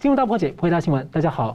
新闻大破解，回答新闻，大家好。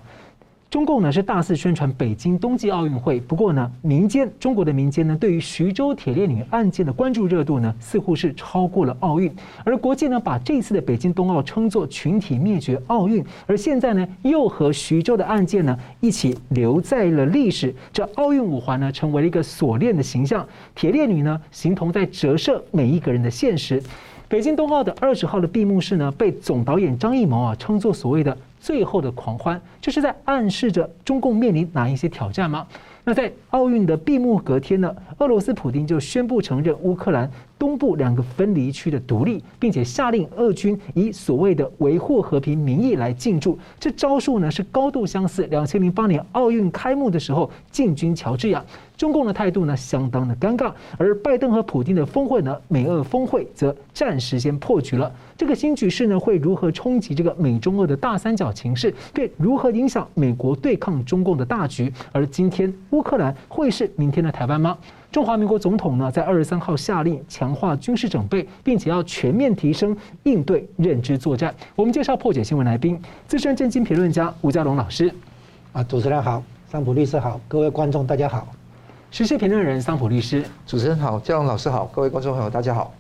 中共呢是大肆宣传北京冬季奥运会，不过呢，民间中国的民间呢对于徐州铁链女案件的关注热度呢似乎是超过了奥运，而国际呢把这次的北京冬奥称作群体灭绝奥运，而现在呢又和徐州的案件呢一起留在了历史，这奥运五环呢成为了一个锁链的形象，铁链女呢形同在折射每一个人的现实。北京冬奥的二十号的闭幕式呢，被总导演张艺谋啊称作所谓的最后的狂欢，这是在暗示着中共面临哪一些挑战吗？那在奥运的闭幕隔天呢，俄罗斯普京就宣布承认乌克兰东部两个分离区的独立，并且下令俄军以所谓的维护和平名义来进驻。这招数呢是高度相似，两千零八年奥运开幕的时候进军乔治亚。中共的态度呢相当的尴尬，而拜登和普京的峰会呢，美俄峰会则暂时先破局了。这个新局势呢会如何冲击这个美中俄的大三角情势？对，如何影响美国对抗中共的大局？而今天乌克兰会是明天的台湾吗？中华民国总统呢在二十三号下令强化军事准备，并且要全面提升应对认知作战。我们介绍破解新闻来宾，资深政经评论家吴家龙老师。啊，主持人好，桑普律师好，各位观众大家好。时事评论人桑普律师，主持人好，家龙老师好，各位观众朋友大家好。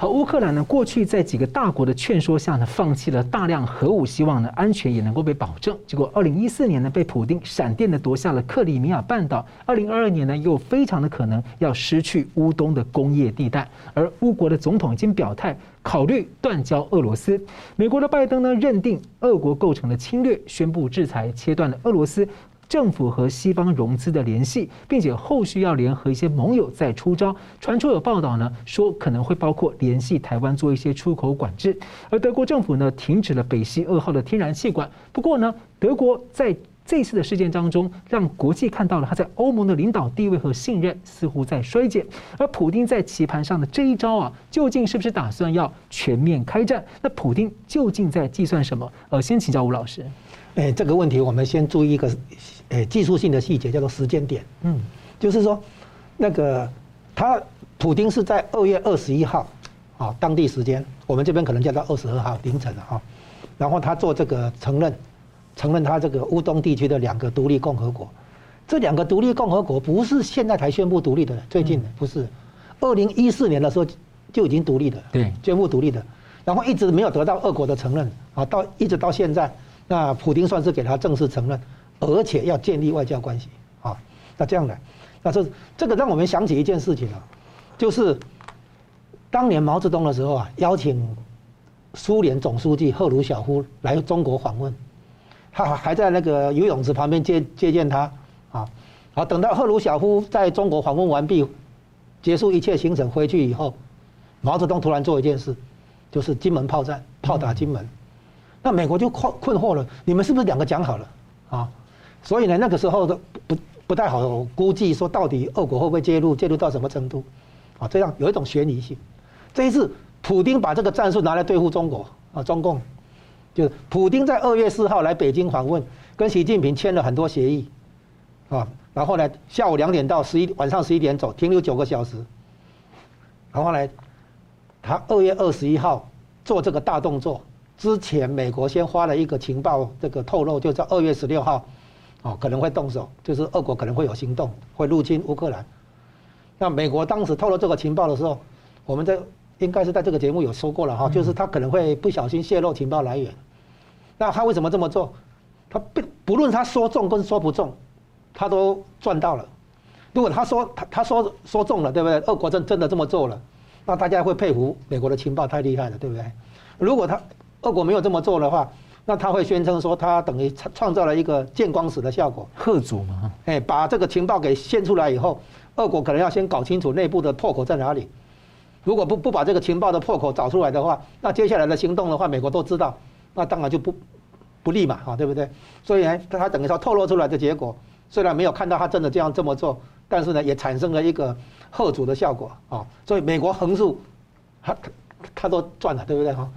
和，乌克兰呢，过去在几个大国的劝说下呢，放弃了大量核武，希望呢安全也能够被保证。结果，二零一四年呢，被普丁闪电的夺下了克里米亚半岛；二零二二年呢，又非常的可能要失去乌东的工业地带。而乌国的总统已经表态，考虑断交俄罗斯。美国的拜登呢，认定俄国构成了侵略，宣布制裁，切断了俄罗斯。政府和西方融资的联系，并且后续要联合一些盟友再出招。传出有报道呢，说可能会包括联系台湾做一些出口管制。而德国政府呢，停止了北溪二号的天然气管。不过呢，德国在这次的事件当中，让国际看到了他在欧盟的领导地位和信任似乎在衰减。而普丁在棋盘上的这一招啊，究竟是不是打算要全面开战？那普丁究竟在计算什么？呃，先请教吴老师。哎，这个问题我们先注意一个。哎，技术性的细节叫做时间点，嗯，就是说，那个他普丁是在二月二十一号，啊，当地时间，我们这边可能叫到二十二号凌晨了哈，然后他做这个承认，承认他这个乌东地区的两个独立共和国，这两个独立共和国不是现在才宣布独立的，最近不是，二零一四年的时候就已经独立的，对，宣布独立的，然后一直没有得到俄国的承认，啊，到一直到现在，那普丁算是给他正式承认。而且要建立外交关系啊，那这样的，那这这个让我们想起一件事情啊，就是当年毛泽东的时候啊，邀请苏联总书记赫鲁晓夫来中国访问，他还在那个游泳池旁边接接见他啊，好，等到赫鲁晓夫在中国访问完毕，结束一切行程回去以后，毛泽东突然做一件事，就是金门炮战，炮打金门，那美国就困困惑了，你们是不是两个讲好了啊？所以呢，那个时候都不不太好估计说到底俄国会不会介入，介入到什么程度，啊，这样有一种悬疑性。这一次，普丁把这个战术拿来对付中国啊，中共，就是普丁在二月四号来北京访问，跟习近平签了很多协议，啊，然后呢，下午两点到十一晚上十一点走，停留九个小时，然后呢，他二月二十一号做这个大动作之前，美国先发了一个情报这个透露，就在二月十六号。哦，可能会动手，就是俄国可能会有行动，会入侵乌克兰。那美国当时透露这个情报的时候，我们在应该是在这个节目有说过了哈，就是他可能会不小心泄露情报来源。那他为什么这么做？他不不论他说中跟说不中，他都赚到了。如果他说他他说说中了，对不对？俄国真真的这么做了，那大家会佩服美国的情报太厉害了，对不对？如果他俄国没有这么做的话，那他会宣称说，他等于创造了一个见光死的效果，贺主嘛？哎，把这个情报给献出来以后，俄国可能要先搞清楚内部的破口在哪里。如果不不把这个情报的破口找出来的话，那接下来的行动的话，美国都知道，那当然就不不利嘛，哈，对不对？所以呢，他等于说透露出来的结果，虽然没有看到他真的这样这么做，但是呢，也产生了一个贺主的效果啊。所以美国横竖，他他都赚了，对不对？哈，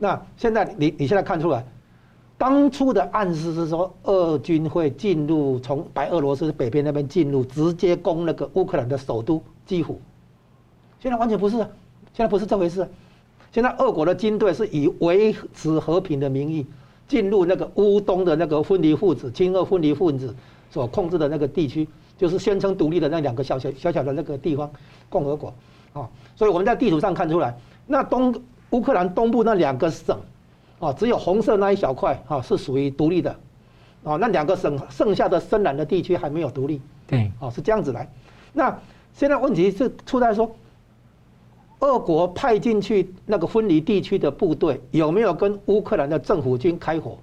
那现在你你现在看出来。当初的暗示是说，俄军会进入从白俄罗斯北边那边进入，直接攻那个乌克兰的首都基辅。现在完全不是，现在不是这回事。现在俄国的军队是以维持和平的名义，进入那个乌东的那个分离分子、亲俄分离分子所控制的那个地区，就是宣称独立的那两个小小小小的那个地方共和国，啊，所以我们在地图上看出来，那东乌克兰东部那两个省，啊，只有红色那一小块啊是属于独立的，啊，那两个省剩下的深蓝的地区还没有独立，对，啊，是这样子来。那现在问题是出在说。俄国派进去那个分离地区的部队有没有跟乌克兰的政府军开火？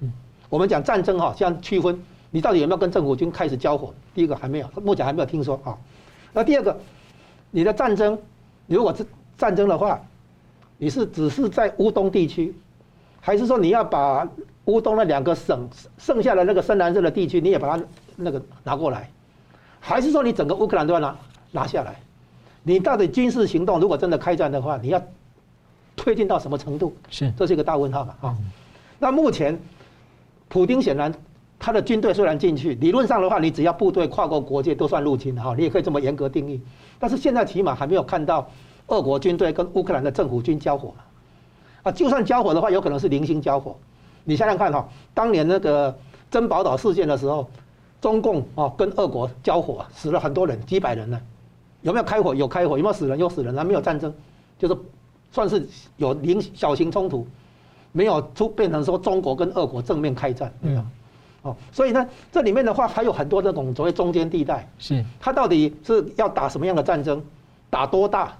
嗯，我们讲战争哈，像区分，你到底有没有跟政府军开始交火？第一个还没有，目前还没有听说啊。那第二个，你的战争，如果是战争的话，你是只是在乌东地区，还是说你要把乌东那两个省剩下的那个深蓝色的地区，你也把它那个拿过来？还是说你整个乌克兰都要拿拿下来？你到底军事行动如果真的开战的话，你要推进到什么程度？是，这是一个大问号嘛？啊，那目前，普京显然他的军队虽然进去，理论上的话，你只要部队跨过国界都算入侵哈，你也可以这么严格定义。但是现在起码还没有看到俄国军队跟乌克兰的政府军交火嘛啊，就算交火的话，有可能是零星交火。你想想看哈，当年那个珍宝岛事件的时候，中共啊跟俄国交火，死了很多人，几百人呢。有没有开火？有开火。有没有死人？有死人。还没有战争，就是算是有零小型冲突，没有出变成说中国跟俄国正面开战。嗯。哦，所以呢，这里面的话还有很多这种所谓中间地带。是。它到底是要打什么样的战争？打多大？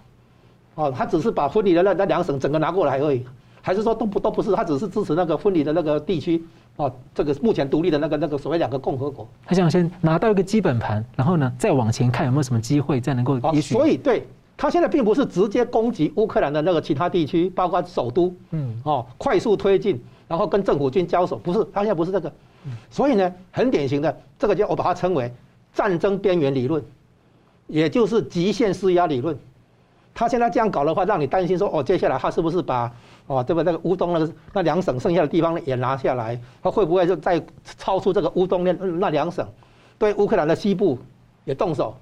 哦，他只是把分离的那那两省整个拿过来而已，还是说都不都不是？他只是支持那个分离的那个地区？哦，这个目前独立的那个那个所谓两个共和国，他想先拿到一个基本盘，然后呢再往前看有没有什么机会再能够也许。所以对他现在并不是直接攻击乌克兰的那个其他地区，包括首都，嗯，哦，快速推进，然后跟政府军交手，不是，他现在不是这个。所以呢，很典型的这个叫我把它称为战争边缘理论，也就是极限施压理论。他现在这样搞的话，让你担心说哦，接下来他是不是把。哦，对不对？那个乌东那个那两省剩下的地方也拿下来，他会不会就再超出这个乌东那那两省，对乌克兰的西部也动手？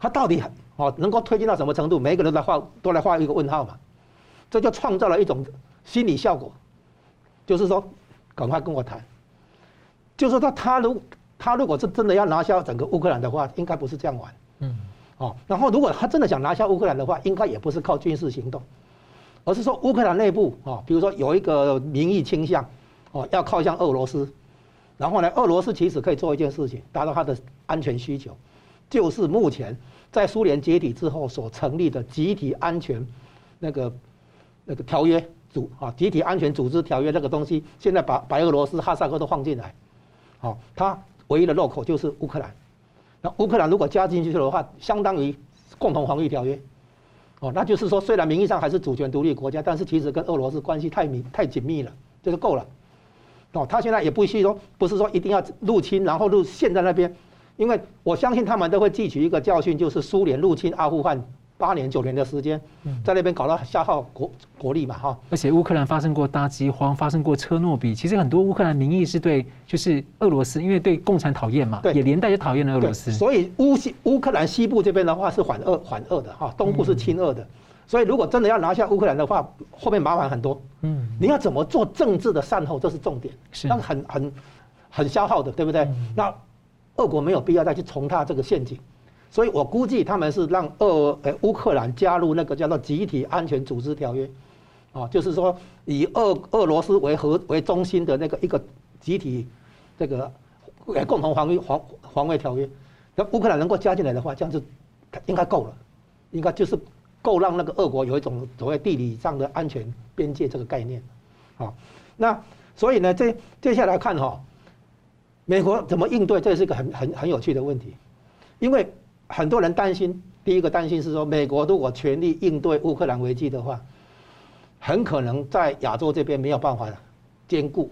他到底哦能够推进到什么程度？每一个人来画都来画一个问号嘛，这就创造了一种心理效果，就是说赶快跟我谈，就是说他如他如果是真的要拿下整个乌克兰的话，应该不是这样玩，嗯，哦，然后如果他真的想拿下乌克兰的话，应该也不是靠军事行动。而是说乌克兰内部啊，比如说有一个民意倾向，哦，要靠向俄罗斯，然后呢，俄罗斯其实可以做一件事情，达到他的安全需求，就是目前在苏联解体之后所成立的集体安全那个那个条约组啊，集体安全组织条约那个东西，现在把白俄罗斯、哈萨克都放进来，好，它唯一的漏口就是乌克兰，那乌克兰如果加进去的话，相当于共同防御条约。哦，那就是说，虽然名义上还是主权独立国家，但是其实跟俄罗斯关系太密太紧密了，这就够了。哦，他现在也不需说，不是说一定要入侵，然后入陷在那边，因为我相信他们都会汲取一个教训，就是苏联入侵阿富汗。八年九年的时间，在那边搞到消耗国国力嘛哈，而且乌克兰发生过大饥荒，发生过车诺比，其实很多乌克兰民意是对，就是俄罗斯，因为对共产讨厌嘛，对，也连带就讨厌了俄罗斯。所以乌西乌克兰西部这边的话是反俄反俄的哈，东部是亲俄的，所以如果真的要拿下乌克兰的话，后面麻烦很多。嗯，你要怎么做政治的善后，这是重点，是，那很很很消耗的，对不对？那俄国没有必要再去重踏这个陷阱。所以我估计他们是让俄呃乌克兰加入那个叫做集体安全组织条约，啊，就是说以俄俄罗斯为核为中心的那个一个集体这个呃共同防御防防卫条约，那乌克兰能够加进来的话，这样子应该够了，应该就是够让那个俄国有一种所谓地理上的安全边界这个概念，啊，那所以呢，这接下来看哈，美国怎么应对，这是一个很很很有趣的问题，因为。很多人担心，第一个担心是说，美国如果全力应对乌克兰危机的话，很可能在亚洲这边没有办法兼顾。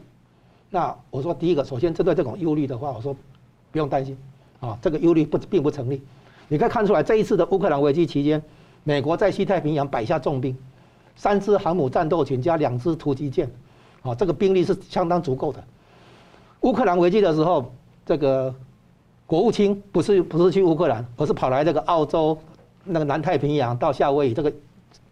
那我说，第一个，首先针对这种忧虑的话，我说不用担心，啊，这个忧虑不并不成立。你可以看出来，这一次的乌克兰危机期间，美国在西太平洋摆下重兵，三支航母战斗群加两支突击舰，啊，这个兵力是相当足够的。乌克兰危机的时候，这个。国务卿不是不是去乌克兰，而是跑来这个澳洲，那个南太平洋到夏威夷这个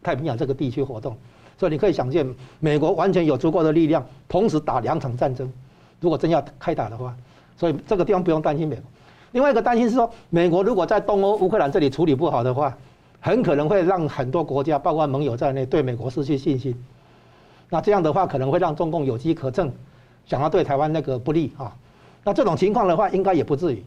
太平洋这个地区活动，所以你可以想见，美国完全有足够的力量，同时打两场战争。如果真要开打的话，所以这个地方不用担心美国。另外一个担心是说，美国如果在东欧乌克兰这里处理不好的话，很可能会让很多国家，包括盟友在内，对美国失去信心。那这样的话，可能会让中共有机可乘，想要对台湾那个不利啊。那这种情况的话，应该也不至于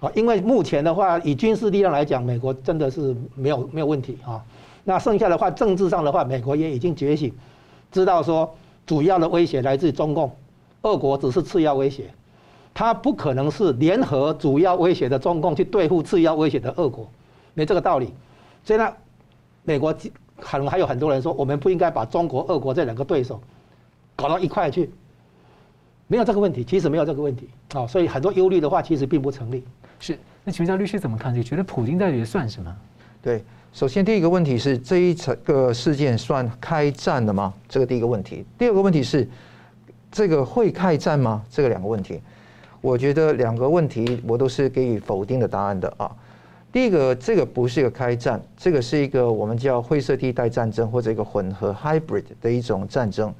啊，因为目前的话，以军事力量来讲，美国真的是没有没有问题啊。那剩下的话，政治上的话，美国也已经觉醒，知道说主要的威胁来自中共，俄国只是次要威胁，他不可能是联合主要威胁的中共去对付次要威胁的俄国，没这个道理。所以呢，美国可能还有很多人说，我们不应该把中国、俄国这两个对手搞到一块去，没有这个问题，其实没有这个问题啊。所以很多忧虑的话，其实并不成立。是，那请问一下律师怎么看？你觉得普京到底算什么？对。首先，第一个问题是这一个事件算开战了吗？这个第一个问题。第二个问题是，这个会开战吗？这个两个问题，我觉得两个问题我都是给予否定的答案的啊。第一个，这个不是一个开战，这个是一个我们叫灰色地带战争或者一个混合 hybrid 的一种战争。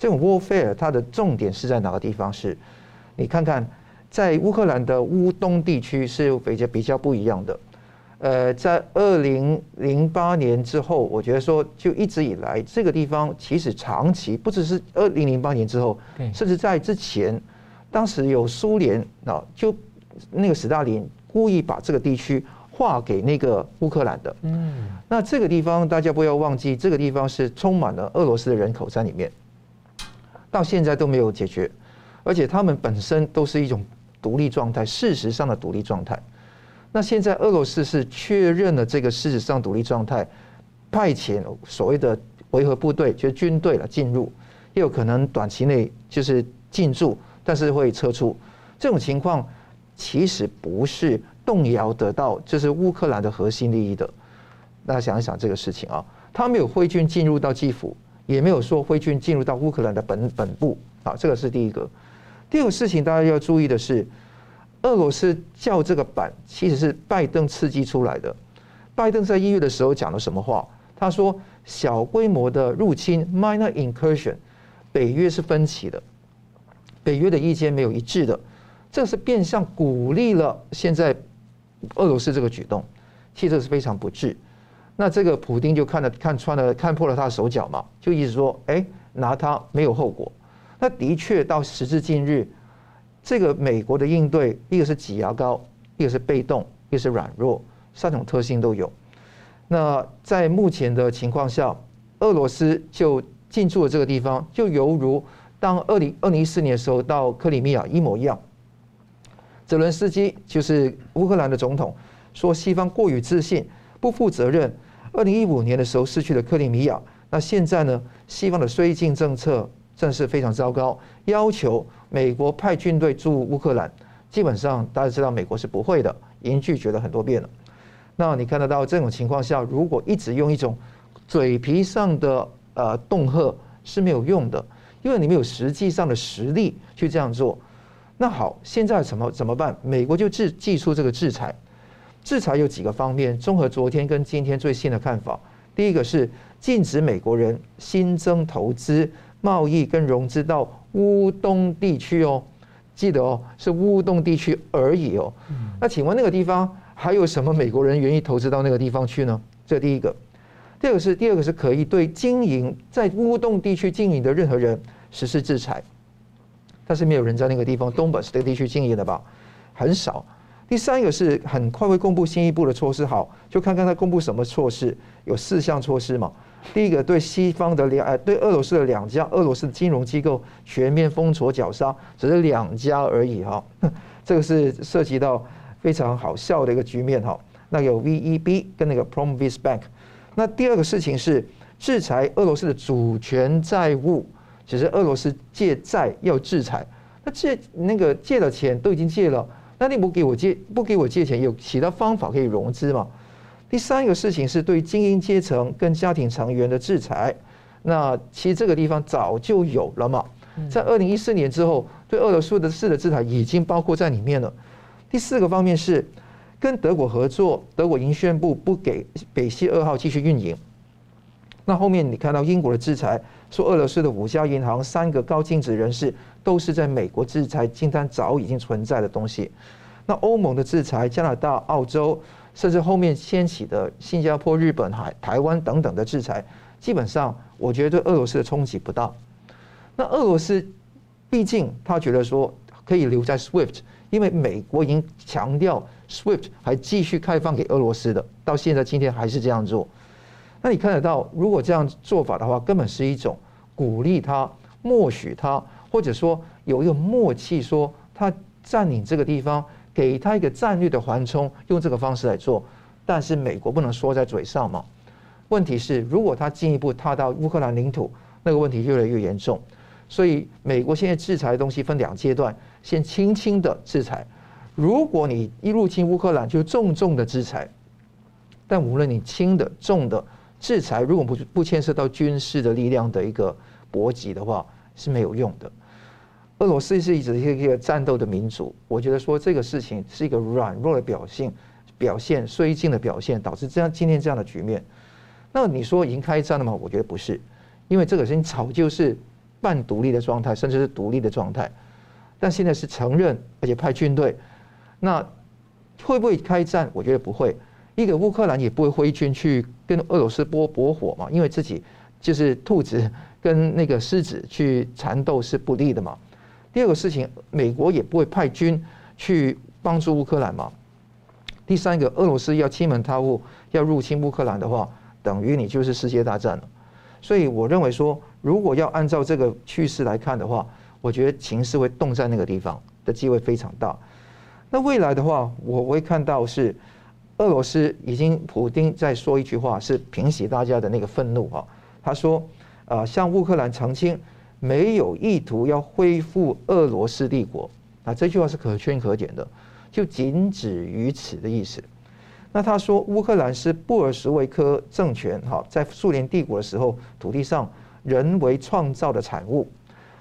这种 warfare 它的重点是在哪个地方？是，你看看，在乌克兰的乌东地区是比较比较不一样的。呃，在二零零八年之后，我觉得说，就一直以来，这个地方其实长期不只是二零零八年之后，甚至在之前，当时有苏联啊，就那个斯大林故意把这个地区划给那个乌克兰的。嗯，那这个地方大家不要忘记，这个地方是充满了俄罗斯的人口在里面，到现在都没有解决，而且他们本身都是一种独立状态，事实上的独立状态。那现在俄罗斯是确认了这个事实上独立状态，派遣所谓的维和部队，就是军队了进入，也有可能短期内就是进驻，但是会撤出。这种情况其实不是动摇得到，就是乌克兰的核心利益的。大家想一想这个事情啊，他没有挥军进入到基辅，也没有说挥军进入到乌克兰的本本部啊，这个是第一个。第二个事情大家要注意的是。俄罗斯叫这个板，其实是拜登刺激出来的。拜登在一月的时候讲了什么话？他说：“小规模的入侵 （minor incursion），北约是分歧的，北约的意见没有一致的，这是变相鼓励了现在俄罗斯这个举动，其实是非常不智。那这个普丁就看了看穿了，看破了他的手脚嘛，就意思说：哎，拿他没有后果。那的确到时至今日。”这个美国的应对，一个是挤牙膏，一个是被动，一个是软弱，三种特性都有。那在目前的情况下，俄罗斯就进驻了这个地方，就犹如当二零二零一四年的时候到克里米亚一模一样。泽伦斯基就是乌克兰的总统，说西方过于自信，不负责任。二零一五年的时候失去了克里米亚，那现在呢？西方的绥靖政策真是非常糟糕，要求。美国派军队驻乌克兰，基本上大家知道美国是不会的，已经拒绝了很多遍了。那你看得到这种情况下，如果一直用一种嘴皮上的呃恫吓是没有用的，因为你没有实际上的实力去这样做。那好，现在怎么怎么办？美国就制祭出这个制裁，制裁有几个方面，综合昨天跟今天最新的看法，第一个是禁止美国人新增投资、贸易跟融资到。乌东地区哦，记得哦，是乌东地区而已哦。那请问那个地方还有什么美国人愿意投资到那个地方去呢？这第一个。第二个是第二个是可以对经营在乌东地区经营的任何人实施制裁，但是没有人在那个地方东本是这个地区经营的吧？很少。第三个是很快会公布新一步的措施，好，就看看他公布什么措施，有四项措施嘛。第一个，对西方的两呃，对俄罗斯的两家俄罗斯的金融机构全面封锁绞杀，只是两家而已哈。这个是涉及到非常好笑的一个局面哈。那有 VEB 跟那个 Promvise Bank。那第二个事情是制裁俄罗斯的主权债务，其实俄罗斯借债要制裁，那借那个借的钱都已经借了，那你不给我借不给我借钱，有其他方法可以融资吗？第三个事情是对精英阶层跟家庭成员的制裁，那其实这个地方早就有了嘛，在二零一四年之后，对俄罗斯的事的制裁已经包括在里面了。第四个方面是跟德国合作，德国已经宣布不给北溪二号继续运营。那后面你看到英国的制裁，说俄罗斯的五家银行、三个高净值人士都是在美国制裁清单早已经存在的东西。那欧盟的制裁，加拿大、澳洲，甚至后面掀起的新加坡、日本、海台湾等等的制裁，基本上我觉得对俄罗斯的冲击不大。那俄罗斯毕竟他觉得说可以留在 SWIFT，因为美国已经强调 SWIFT 还继续开放给俄罗斯的，到现在今天还是这样做。那你看得到，如果这样做法的话，根本是一种鼓励他、默许他，或者说有一个默契，说他占领这个地方。给他一个战略的缓冲，用这个方式来做，但是美国不能说在嘴上嘛？问题是，如果他进一步踏到乌克兰领土，那个问题越来越严重。所以，美国现在制裁的东西分两阶段，先轻轻的制裁。如果你一入侵乌克兰，就重重的制裁。但无论你轻的、重的制裁，如果不不牵涉到军事的力量的一个搏击的话，是没有用的。俄罗斯是一直一个一个战斗的民族，我觉得说这个事情是一个软弱的表现，表现绥靖的表现，导致这样今天这样的局面。那你说已经开战了吗？我觉得不是，因为这个事情早就是半独立的状态，甚至是独立的状态。但现在是承认，而且派军队，那会不会开战？我觉得不会。一个乌克兰也不会挥军去跟俄罗斯搏搏火嘛，因为自己就是兔子跟那个狮子去缠斗是不利的嘛。第二个事情，美国也不会派军去帮助乌克兰嘛。第三个，俄罗斯要欺门踏户，要入侵乌克兰的话，等于你就是世界大战了。所以我认为说，如果要按照这个趋势来看的话，我觉得情势会动在那个地方的机会非常大。那未来的话，我会看到是俄罗斯已经普丁在说一句话，是平息大家的那个愤怒哈。他说，啊，向乌克兰澄清。没有意图要恢复俄罗斯帝国啊，这句话是可圈可点的，就仅止于此的意思。那他说乌克兰是布尔什维克政权哈，在苏联帝国的时候土地上人为创造的产物。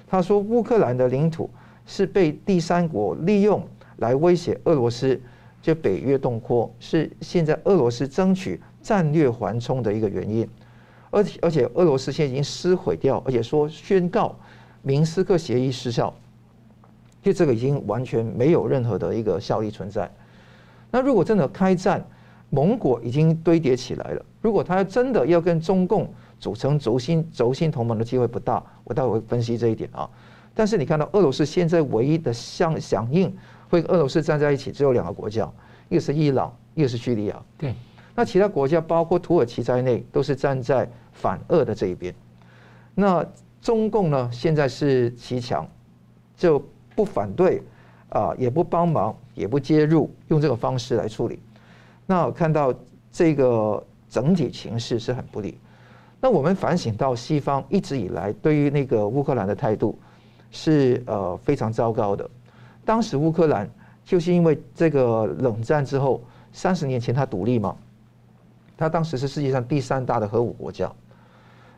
他说乌克兰的领土是被第三国利用来威胁俄罗斯，就北约东扩是现在俄罗斯争取战略缓冲的一个原因。而且而且，俄罗斯现在已经撕毁掉，而且说宣告明斯克协议失效，就这个已经完全没有任何的一个效力存在。那如果真的开战，盟国已经堆叠起来了。如果他真的要跟中共组成轴心轴心同盟的机会不大，我待会会分析这一点啊。但是你看到俄罗斯现在唯一的相响应会跟俄罗斯站在一起，只有两个国家，一个是伊朗，一个是叙利亚。对，那其他国家包括土耳其在内，都是站在。反恶的这一边，那中共呢？现在是骑墙，就不反对啊，也不帮忙，也不介入，用这个方式来处理。那我看到这个整体情势是很不利。那我们反省到西方一直以来对于那个乌克兰的态度是呃非常糟糕的。当时乌克兰就是因为这个冷战之后，三十年前它独立嘛，它当时是世界上第三大的核武国家。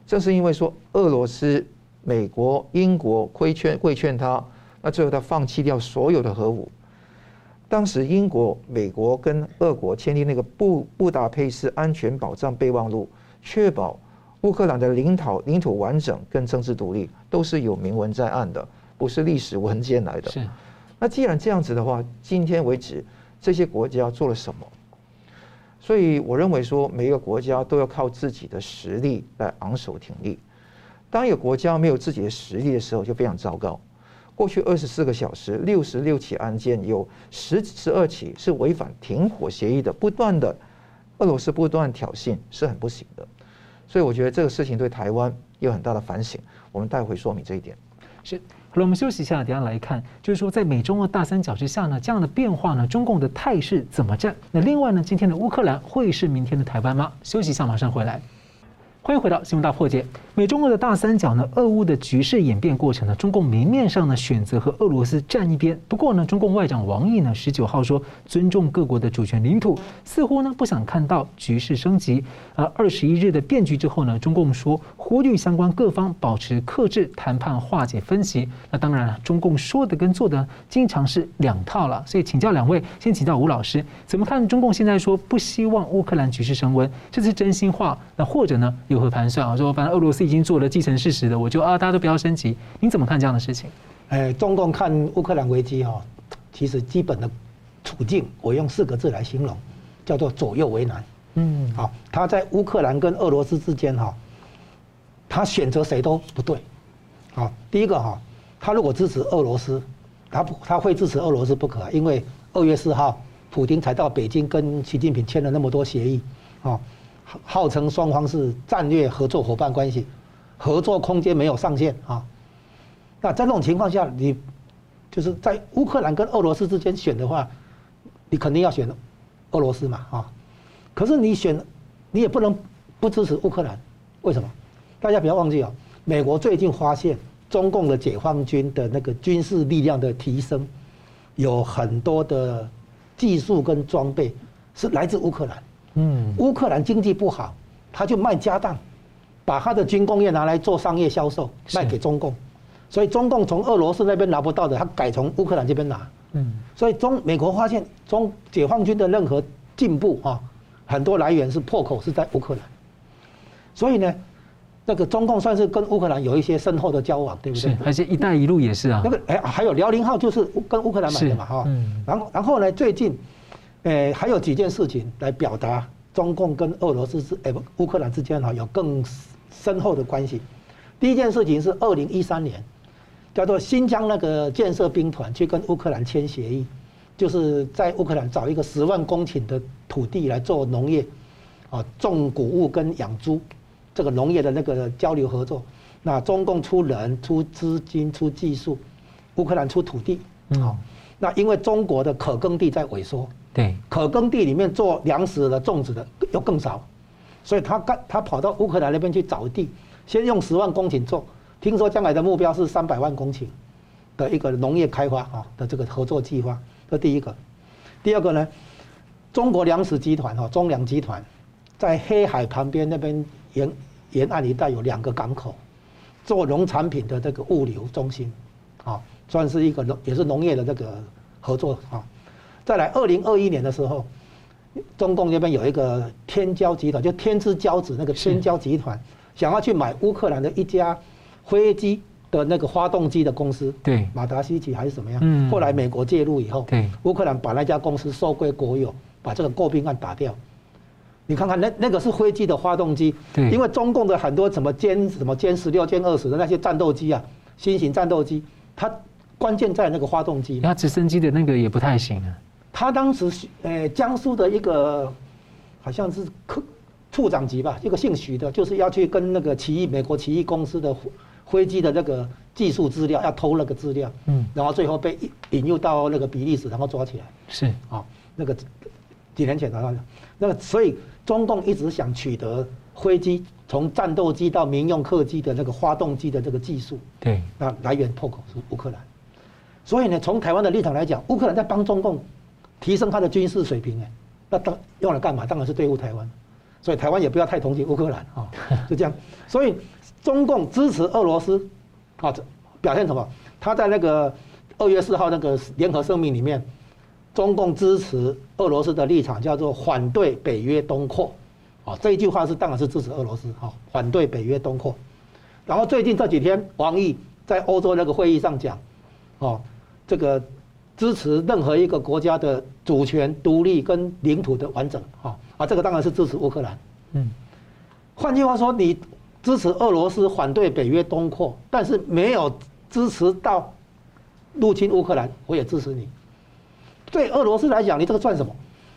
正是因为说俄罗斯、美国、英国规劝规劝他，那最后他放弃掉所有的核武。当时英国、美国跟俄国签订那个布布达佩斯安全保障备忘录，确保乌克兰的领土领土完整跟政治独立都是有明文在案的，不是历史文件来的。是。那既然这样子的话，今天为止这些国家做了什么？所以我认为说，每一个国家都要靠自己的实力来昂首挺立。当一个国家没有自己的实力的时候，就非常糟糕。过去二十四个小时，六十六起案件，有十十二起是违反停火协议的，不断的俄罗斯不断挑衅，是很不行的。所以我觉得这个事情对台湾有很大的反省。我们待会说明这一点。是。好了，我们休息一下，等下来看，就是说在美中的大三角之下呢，这样的变化呢，中共的态势怎么站？那另外呢，今天的乌克兰会是明天的台湾吗？休息一下，马上回来。欢迎回到新闻大破解。美中俄的大三角呢，俄乌的局势演变过程呢，中共明面上呢选择和俄罗斯站一边。不过呢，中共外长王毅呢十九号说尊重各国的主权领土，似乎呢不想看到局势升级。而二十一日的变局之后呢，中共说呼吁相关各方保持克制谈判，化解分歧。那当然了，中共说的跟做的经常是两套了。所以请教两位，先请教吴老师，怎么看中共现在说不希望乌克兰局势升温，这是真心话？那或者呢有？如何盘算啊？说反正俄罗斯已经做了既成事实的，我就啊，大家都不要升级。你怎么看这样的事情？哎，中共看乌克兰危机哈，其实基本的处境，我用四个字来形容，叫做左右为难。嗯，好，他在乌克兰跟俄罗斯之间哈，他选择谁都不对。好，第一个哈，他如果支持俄罗斯，他不他会支持俄罗斯不可，因为二月四号，普京才到北京跟习近平签了那么多协议，啊，号称双方是战略合作伙伴关系，合作空间没有上限啊。那在这种情况下，你就是在乌克兰跟俄罗斯之间选的话，你肯定要选俄罗斯嘛啊。可是你选，你也不能不支持乌克兰，为什么？大家不要忘记哦，美国最近发现中共的解放军的那个军事力量的提升，有很多的技术跟装备是来自乌克兰。嗯，乌克兰经济不好，他就卖家当，把他的军工业拿来做商业销售，卖给中共。所以中共从俄罗斯那边拿不到的，他改从乌克兰这边拿。嗯，所以中美国发现中解放军的任何进步啊。很多来源是破口是在乌克兰，所以呢，那个中共算是跟乌克兰有一些深厚的交往，对不对？而且“一带一路”也是啊。那个哎，还有辽宁号就是跟乌克兰买的嘛，哈。嗯。然后，然后呢，最近，诶，还有几件事情来表达中共跟俄罗斯之哎不乌克兰之间哈有更深厚的关系。第一件事情是二零一三年，叫做新疆那个建设兵团去跟乌克兰签协议。就是在乌克兰找一个十万公顷的土地来做农业，啊，种谷物跟养猪，这个农业的那个交流合作。那中共出人、出资金、出技术，乌克兰出土地，好。那因为中国的可耕地在萎缩，对，可耕地里面做粮食的种植的又更少，所以他干他跑到乌克兰那边去找地，先用十万公顷做，听说将来的目标是三百万公顷的一个农业开发啊的这个合作计划。这第一个，第二个呢，中国粮食集团哈，中粮集团，在黑海旁边那边沿沿岸一带有两个港口，做农产品的这个物流中心，啊，算是一个农也是农业的这个合作啊。再来，二零二一年的时候，中共那边有一个天骄集团，就天之骄子那个天骄集团，想要去买乌克兰的一家飞机。的那个发动机的公司，对，马达西奇还是怎么样？嗯，后来美国介入以后，对，乌克兰把那家公司收归国有，把这个购并案打掉。你看看那那个是飞机的发动机，对，因为中共的很多什么歼什么歼十六、歼二十的那些战斗机啊，新型战斗机，它关键在那个发动机。那直升机的那个也不太行啊。他当时呃，江苏的一个好像是科处长级吧，一个姓许的，就是要去跟那个奇异美国奇异公司的。飞机的那个技术资料要偷那个资料，嗯，然后最后被引诱到那个比利时，然后抓起来。是啊，那个几年前的，那个所以中共一直想取得飞机从战斗机到民用客机的那个发动机的这个技术。对，那来源破口是乌克兰。所以呢，从台湾的立场来讲，乌克兰在帮中共提升他的军事水平，哎，那当用来干嘛？当然是对付台湾。所以台湾也不要太同情乌克兰啊，就这样。所以。中共支持俄罗斯，啊，表现什么？他在那个二月四号那个联合声明里面，中共支持俄罗斯的立场叫做反对北约东扩，啊，这一句话是当然是支持俄罗斯，哈，反对北约东扩。然后最近这几天，王毅在欧洲那个会议上讲，哦，这个支持任何一个国家的主权、独立跟领土的完整，哈，啊，这个当然是支持乌克兰。嗯，换句话说，你。支持俄罗斯反对北约东扩，但是没有支持到入侵乌克兰，我也支持你。对俄罗斯来讲，你这个算什么？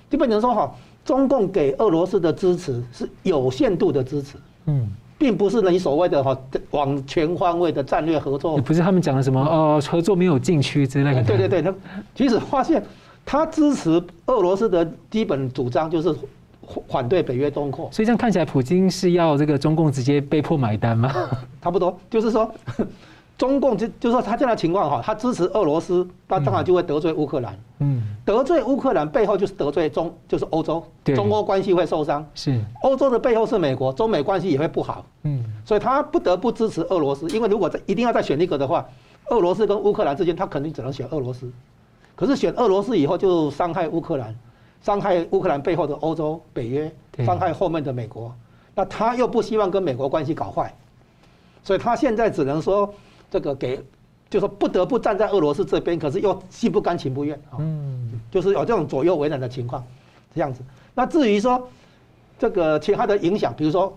就变成说哈，中共给俄罗斯的支持是有限度的支持，嗯，并不是你所谓的哈往全方位的战略合作。不是他们讲的什么呃合作没有禁区之类的。对对对，他其实发现他支持俄罗斯的基本主张就是。反对北约东扩，所以这样看起来，普京是要这个中共直接被迫买单吗？差不多，就是说，中共就就说他这样的情况哈，他支持俄罗斯，那当然就会得罪乌克兰。嗯，得罪乌克兰背后就是得罪中，就是欧洲，中欧关系会受伤。是，欧洲的背后是美国，中美关系也会不好。嗯，所以他不得不支持俄罗斯，因为如果一定要再选一个的话，俄罗斯跟乌克兰之间，他肯定只能选俄罗斯。可是选俄罗斯以后就伤害乌克兰。伤害乌克兰背后的欧洲、北约，伤害后面的美国，那他又不希望跟美国关系搞坏，所以他现在只能说这个给，就说不得不站在俄罗斯这边，可是又心不甘情不愿啊，嗯，就是有这种左右为难的情况，这样子。那至于说这个其他的影响，比如说，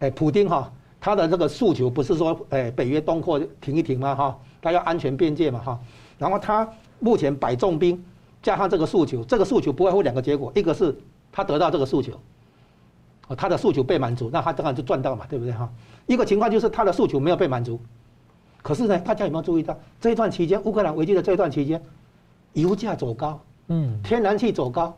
哎，普京哈，他的这个诉求不是说，哎，北约东扩停一停吗？哈，他要安全边界嘛，哈，然后他目前摆重兵。加上这个诉求，这个诉求不外乎两个结果，一个是他得到这个诉求，哦，他的诉求被满足，那他当然就赚到嘛，对不对哈？一个情况就是他的诉求没有被满足，可是呢，大家有没有注意到这一段期间，乌克兰危机的这一段期间，油价走高，嗯，天然气走高，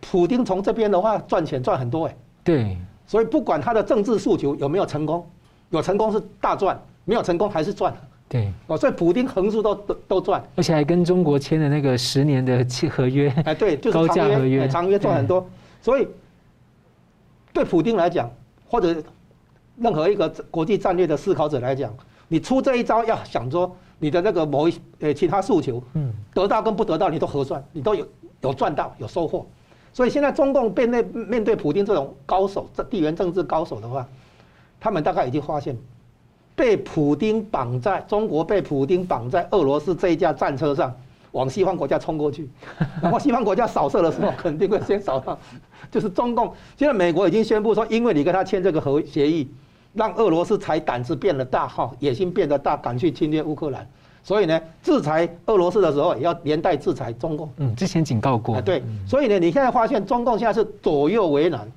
普京从这边的话赚钱赚很多哎，对，所以不管他的政治诉求有没有成功，有成功是大赚，没有成功还是赚。对，哦，所以普丁横竖都都都赚，而且还跟中国签了那个十年的契合约，哎，对，就是高价合约，长约赚很多。所以对普丁来讲，或者任何一个国际战略的思考者来讲，你出这一招，要想说你的那个某一呃其他诉求，嗯，得到跟不得到，你都核算，你都有有赚到有收获。所以现在中共面对面对普京这种高手，这地缘政治高手的话，他们大概已经发现。被普京绑在中国，被普京绑在俄罗斯这一架战车上，往西方国家冲过去，然后西方国家扫射的时候，肯定会先扫到，就是中共。现在美国已经宣布说，因为你跟他签这个合协议，让俄罗斯才胆子变得大，哈，野心变得大，敢去侵略乌克兰。所以呢，制裁俄罗斯的时候，也要连带制裁中共。嗯，之前警告过。对，所以呢，你现在发现中共现在是左右为难，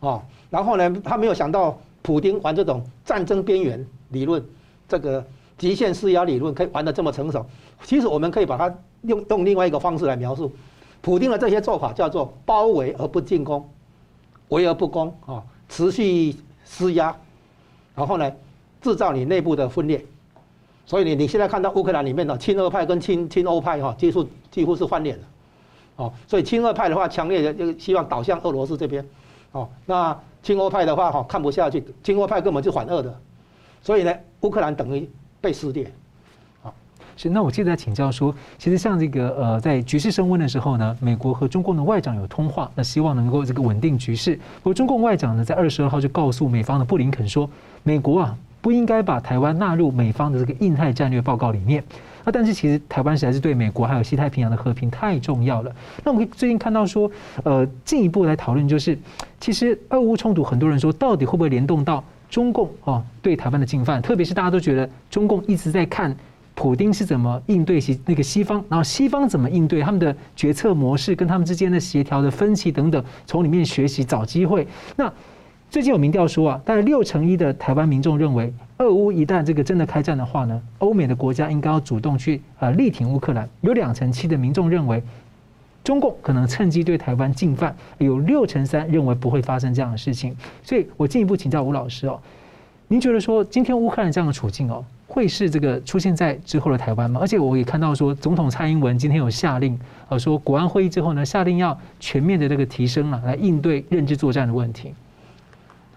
哦，然后呢，他没有想到普京玩这种战争边缘。理论，这个极限施压理论可以玩得这么成熟，其实我们可以把它用用另外一个方式来描述，普京的这些做法叫做包围而不进攻，围而不攻啊，持续施压，然后呢，制造你内部的分裂，所以你你现在看到乌克兰里面的亲俄派跟亲亲欧派哈，几乎几乎是翻脸了，哦，所以亲俄派的话强烈的就希望倒向俄罗斯这边，哦，那亲欧派的话哈看不下去，亲欧派根本就反俄的。所以呢，乌克兰等于被撕裂。是那我接着来请教说，其实像这个呃，在局势升温的时候呢，美国和中共的外长有通话，那希望能够这个稳定局势。不过中共外长呢，在二十二号就告诉美方的布林肯说，美国啊不应该把台湾纳入美方的这个印太战略报告里面。那但是其实台湾实在是对美国还有西太平洋的和平太重要了。那我们可以最近看到说，呃，进一步来讨论就是，其实俄乌冲突，很多人说到底会不会联动到？中共啊，对台湾的进犯，特别是大家都觉得中共一直在看普丁是怎么应对西那个西方，然后西方怎么应对他们的决策模式，跟他们之间的协调的分歧等等，从里面学习找机会。那最近有民调说啊，大概六成一的台湾民众认为，俄乌一旦这个真的开战的话呢，欧美的国家应该要主动去啊力挺乌克兰。有两成七的民众认为。中共可能趁机对台湾进犯，有六成三认为不会发生这样的事情，所以我进一步请教吴老师哦，您觉得说今天乌克兰这样的处境哦，会是这个出现在之后的台湾吗？而且我也看到说，总统蔡英文今天有下令，呃，说国安会议之后呢，下令要全面的这个提升啊，来应对认知作战的问题。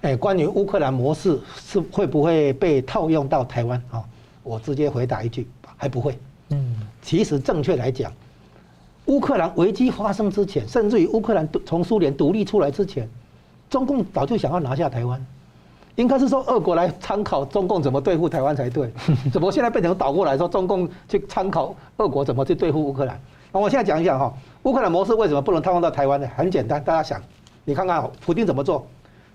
哎，关于乌克兰模式是会不会被套用到台湾啊？我直接回答一句，还不会。嗯，其实正确来讲。乌克兰危机发生之前，甚至于乌克兰从苏联独立出来之前，中共早就想要拿下台湾，应该是说俄国来参考中共怎么对付台湾才对，怎么现在变成倒过来说中共去参考俄国怎么去对付乌克兰？那我现在讲一讲哈，乌克兰模式为什么不能套用到台湾呢？很简单，大家想，你看看普京怎么做？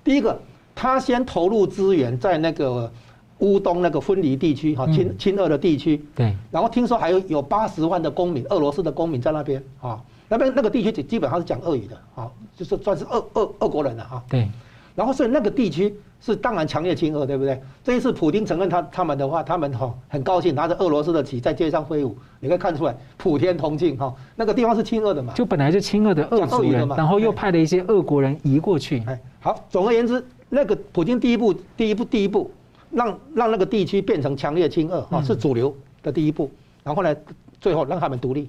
第一个，他先投入资源在那个。乌东那个分离地区，哈亲亲俄的地区，对，然后听说还有有八十万的公民，俄罗斯的公民在那边，啊，那边那个地区基本上是讲俄语的，啊，就是算是俄俄俄国人了，啊，对，然后所以那个地区是当然强烈亲俄，对不对？这一次普京承认他他们的话，他们哈很高兴拿着俄罗斯的旗在街上挥舞，你可以看出来普天同庆，哈，那个地方是亲俄的嘛，就本来是亲俄的俄族人，然后又派了一些俄国人移过去，哎，好，总而言之，那个普京第一步，第一步，第一步。让让那个地区变成强烈亲俄啊，是主流的第一步。然后呢，最后让他们独立。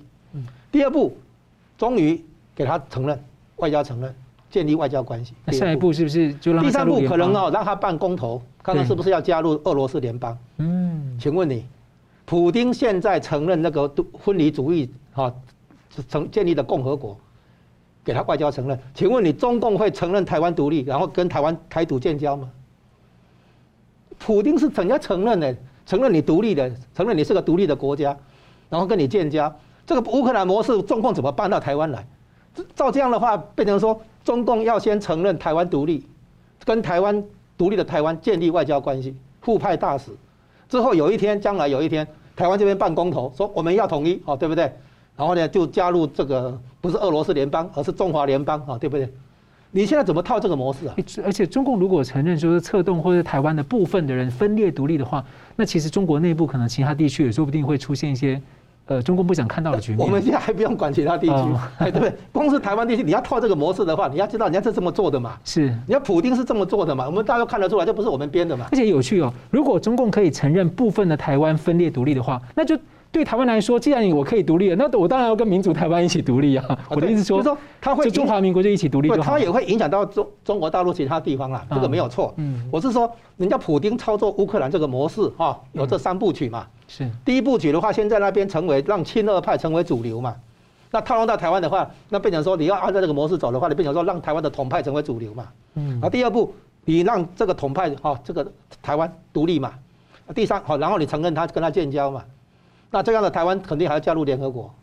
第二步，终于给他承认外交承认，建立外交关系。那下一步是不是就让？第三步可能哦，让他办公投，看看是不是要加入俄罗斯联邦。嗯，请问你，普丁现在承认那个分离主义哈，成建立的共和国，给他外交承认，请问你中共会承认台湾独立，然后跟台湾台独建交吗？普丁是怎样承认的？承认你独立的，承认你是个独立的国家，然后跟你建交。这个乌克兰模式，中共怎么搬到台湾来？照这样的话，变成说中共要先承认台湾独立，跟台湾独立的台湾建立外交关系，互派大使。之后有一天，将来有一天，台湾这边办公投，说我们要统一，哦，对不对？然后呢，就加入这个不是俄罗斯联邦，而是中华联邦，啊，对不对？你现在怎么套这个模式啊？而且中共如果承认就是策动或者台湾的部分的人分裂独立的话，那其实中国内部可能其他地区也说不定会出现一些，呃，中共不想看到的局面。我们现在还不用管其他地区，哎，对不对？光是台湾地区，你要套这个模式的话，你要知道人家是这么做的嘛。是，你要普丁是这么做的嘛？我们大家都看得出来，这不是我们编的嘛。而且有趣哦，如果中共可以承认部分的台湾分裂独立的话，那就。对台湾来说，既然我可以独立了，那我当然要跟民主台湾一起独立啊！我的意思说，就是说，他会就中华民国就一起独立，他也会影响到中中国大陆其他地方啊，这个没有错。嗯，我是说，人家普京操作乌克兰这个模式哈，有这三部曲嘛。是第一部曲的话，先在那边成为让亲俄派成为主流嘛。那套用到台湾的话，那变成说你要按照这个模式走的话，你变成说让台湾的统派成为主流嘛。嗯。啊，第二步，你让这个统派哈，这个台湾独立嘛。第三，好，然后你承认他跟他建交嘛。那这样的台湾肯定还要加入联合国，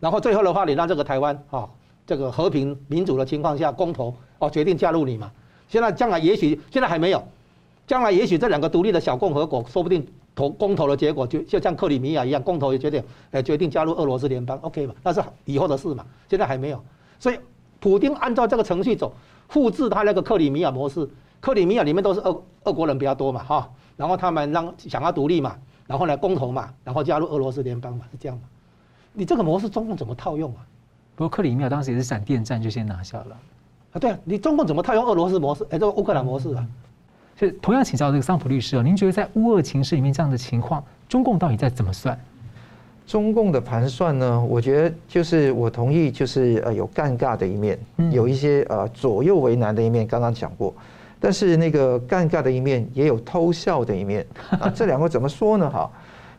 然后最后的话，你让这个台湾啊，这个和平民主的情况下公投哦，决定加入你嘛。现在将来也许现在还没有，将来也许这两个独立的小共和国，说不定投公投的结果就就像克里米亚一样，公投也决定哎决定加入俄罗斯联邦，OK 嘛？那是以后的事嘛，现在还没有。所以普丁按照这个程序走，复制他那个克里米亚模式，克里米亚里面都是俄俄国人比较多嘛哈，然后他们让想要独立嘛。然后来公投嘛，然后加入俄罗斯联邦嘛，是这样嘛？你这个模式中共怎么套用啊？不过克里米亚当时也是闪电战就先拿下了啊。对啊，你中共怎么套用俄罗斯模式？哎，这个乌克兰模式啊。所以同样请教这个桑普律师啊，您觉得在乌俄情势里面这样的情况，中共到底在怎么算？中共的盘算呢？我觉得就是我同意，就是呃有尴尬的一面，有一些呃左右为难的一面，刚刚讲过。但是那个尴尬的一面也有偷笑的一面 啊，这两个怎么说呢？哈，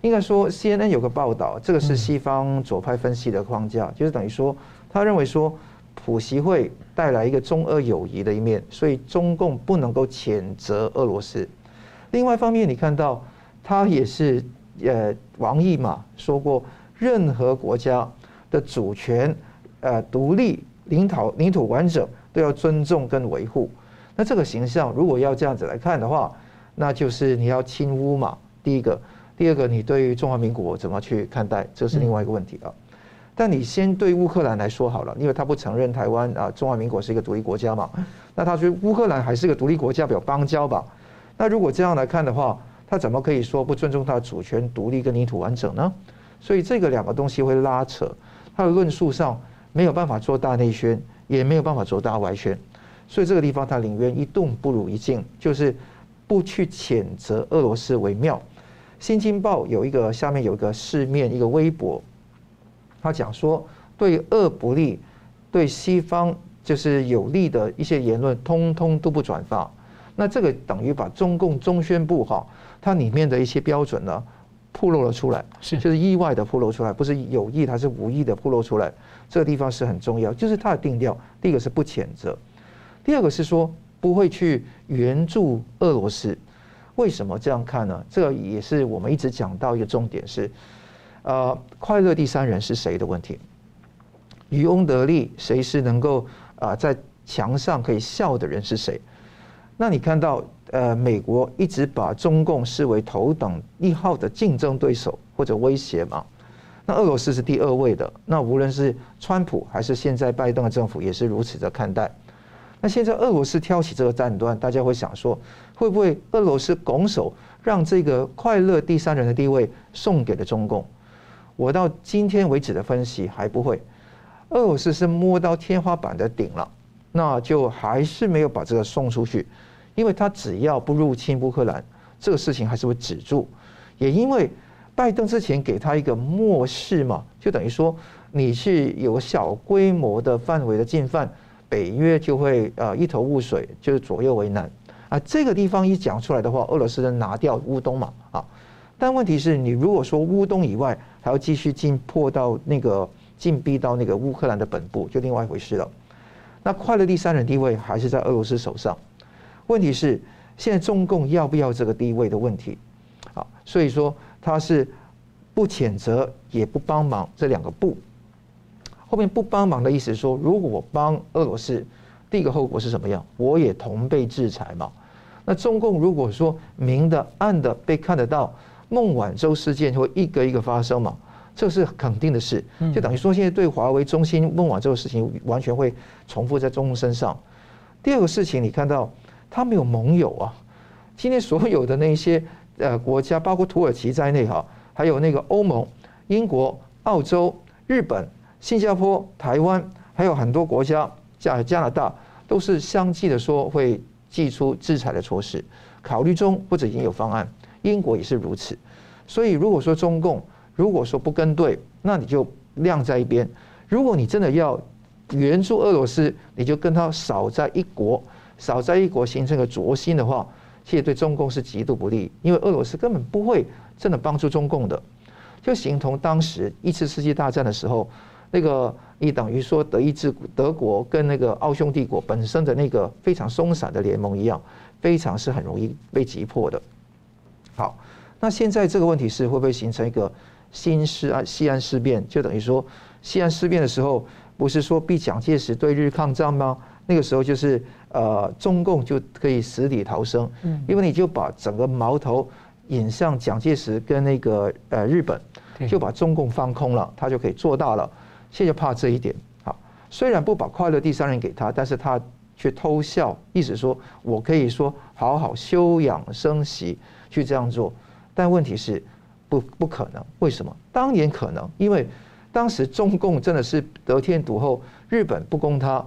应该说 CNN 有个报道，这个是西方左派分析的框架，就是等于说他认为说普习会带来一个中俄友谊的一面，所以中共不能够谴责俄罗斯。另外一方面，你看到他也是呃王毅嘛说过，任何国家的主权、呃独立、领土领土完整都要尊重跟维护。那这个形象如果要这样子来看的话，那就是你要亲乌嘛。第一个，第二个，你对于中华民国怎么去看待，这是另外一个问题啊。但你先对乌克兰来说好了，因为他不承认台湾啊，中华民国是一个独立国家嘛。那他觉得乌克兰还是个独立国家，表邦交吧。那如果这样来看的话，他怎么可以说不尊重他的主权、独立跟领土完整呢？所以这个两个东西会拉扯，他的论述上没有办法做大内宣，也没有办法做大外宣。所以这个地方，他宁愿一动不如一静，就是不去谴责俄罗斯为妙。《新京报》有一个下面有一个市面一个微博，他讲说对俄不利，对西方就是有利的一些言论，通通都不转发。那这个等于把中共中宣部哈，它里面的一些标准呢，暴露了出来，是就是意外的暴露出来，不是有意，它是无意的暴露出来。这个地方是很重要，就是它的定调，第一个是不谴责。第二个是说不会去援助俄罗斯，为什么这样看呢？这也是我们一直讲到一个重点是，呃，快乐第三人是谁的问题？渔翁得利，谁是能够啊、在墙上可以笑的人是谁？那你看到呃，美国一直把中共视为头等一号的竞争对手或者威胁嘛？那俄罗斯是第二位的，那无论是川普还是现在拜登的政府也是如此的看待。那现在俄罗斯挑起这个战端，大家会想说，会不会俄罗斯拱手让这个快乐第三人的地位送给了中共？我到今天为止的分析还不会，俄罗斯是摸到天花板的顶了，那就还是没有把这个送出去，因为他只要不入侵乌克兰，这个事情还是会止住。也因为拜登之前给他一个默示嘛，就等于说你是有小规模的范围的进犯。北约就会呃一头雾水，就是左右为难啊。这个地方一讲出来的话，俄罗斯人拿掉乌东嘛啊。但问题是你如果说乌东以外还要继续进迫到那个进逼到那个乌克兰的本部，就另外一回事了。那快乐第三人地位还是在俄罗斯手上。问题是现在中共要不要这个地位的问题？啊，所以说他是不谴责也不帮忙这两个不。后面不帮忙的意思是说，如果我帮俄罗斯，第一个后果是什么样？我也同被制裁嘛。那中共如果说明的暗的被看得到，孟晚舟事件会一个一个发生嘛？这是肯定的事。就等于说，现在对华为、中兴、孟晚舟的事情完全会重复在中共身上。第二个事情，你看到他没有盟友啊。今天所有的那些呃国家，包括土耳其在内哈，还有那个欧盟、英国、澳洲、日本。新加坡、台湾还有很多国家，加加拿大都是相继的说会祭出制裁的措施，考虑中或者已经有方案。英国也是如此。所以如果说中共如果说不跟对，那你就晾在一边。如果你真的要援助俄罗斯，你就跟他少在一国，少在一国形成个轴心的话，其实对中共是极度不利，因为俄罗斯根本不会真的帮助中共的，就形同当时一次世界大战的时候。那个你等于说德意志德国跟那个奥匈帝国本身的那个非常松散的联盟一样，非常是很容易被击破的。好，那现在这个问题是会不会形成一个新西安西安事变？就等于说西安事变的时候，不是说逼蒋介石对日抗战吗？那个时候就是呃中共就可以死里逃生，因为你就把整个矛头引向蒋介石跟那个呃日本，就把中共放空了，他就可以做大了。现在怕这一点，好，虽然不把快乐第三人给他，但是他却偷笑，意思说我可以说好好休养生息去这样做，但问题是不不可能，为什么？当年可能，因为当时中共真的是得天独厚，日本不攻他，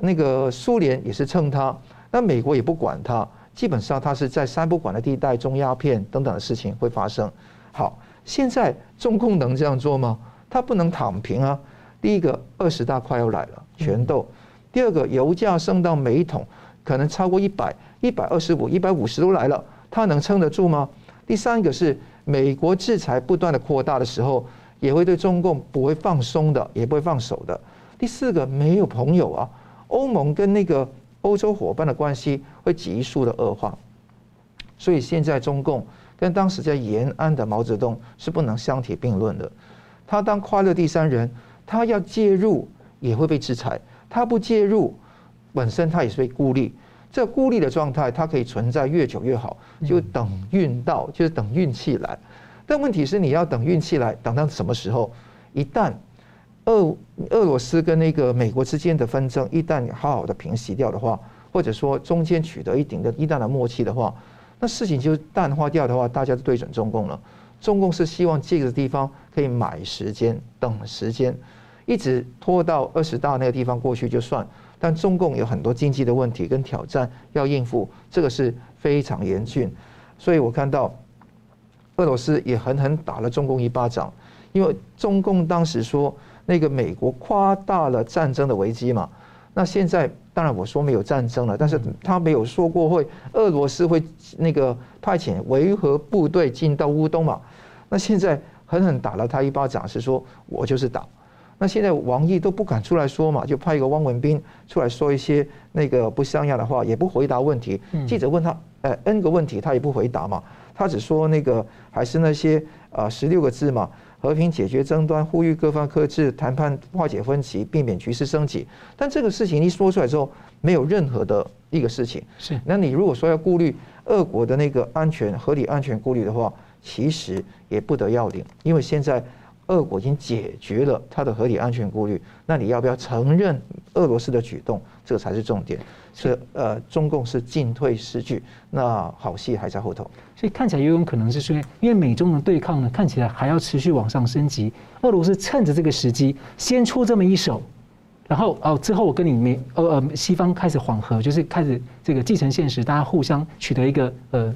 那个苏联也是蹭他，那美国也不管他，基本上他是在三不管的地带，中鸦片等等的事情会发生。好，现在中共能这样做吗？他不能躺平啊。第一个二十大快要来了，全斗；第二个油价升到每桶可能超过一百、一百二十五、一百五十都来了，他能撑得住吗？第三个是美国制裁不断的扩大的时候，也会对中共不会放松的，也不会放手的。第四个没有朋友啊，欧盟跟那个欧洲伙伴的关系会急速的恶化，所以现在中共跟当时在延安的毛泽东是不能相提并论的，他当快乐第三人。他要介入也会被制裁，他不介入，本身他也是被孤立。这孤立的状态，它可以存在越久越好，就等运到，就是等运气来。但问题是，你要等运气来，等到什么时候？一旦俄俄罗斯跟那个美国之间的纷争一旦好好的平息掉的话，或者说中间取得一定的一旦的默契的话，那事情就淡化掉的话，大家就对准中共了。中共是希望这个地方可以买时间，等时间，一直拖到二十大那个地方过去就算。但中共有很多经济的问题跟挑战要应付，这个是非常严峻。所以我看到俄罗斯也狠狠打了中共一巴掌，因为中共当时说那个美国夸大了战争的危机嘛。那现在当然我说没有战争了，但是他没有说过会俄罗斯会那个派遣维和部队进到乌东嘛。那现在狠狠打了他一巴掌，是说我就是打。那现在王毅都不敢出来说嘛，就派一个汪文斌出来说一些那个不像样的话，也不回答问题。记者问他呃 N 个问题，他也不回答嘛，他只说那个还是那些啊十六个字嘛，和平解决争端，呼吁各方克制，谈判化解分歧，避免局势升级。但这个事情一说出来之后，没有任何的一个事情。是，那你如果说要顾虑俄国的那个安全、合理安全顾虑的话。其实也不得要领，因为现在俄国已经解决了他的合理安全顾虑，那你要不要承认俄罗斯的举动？这个才是重点。是呃，中共是进退失据，那好戏还在后头。所以看起来也有可能是说，因为美中的对抗呢，看起来还要持续往上升级。俄罗斯趁着这个时机先出这么一手，然后哦之后我跟你美呃呃西方开始缓和，就是开始这个继承现实，大家互相取得一个呃。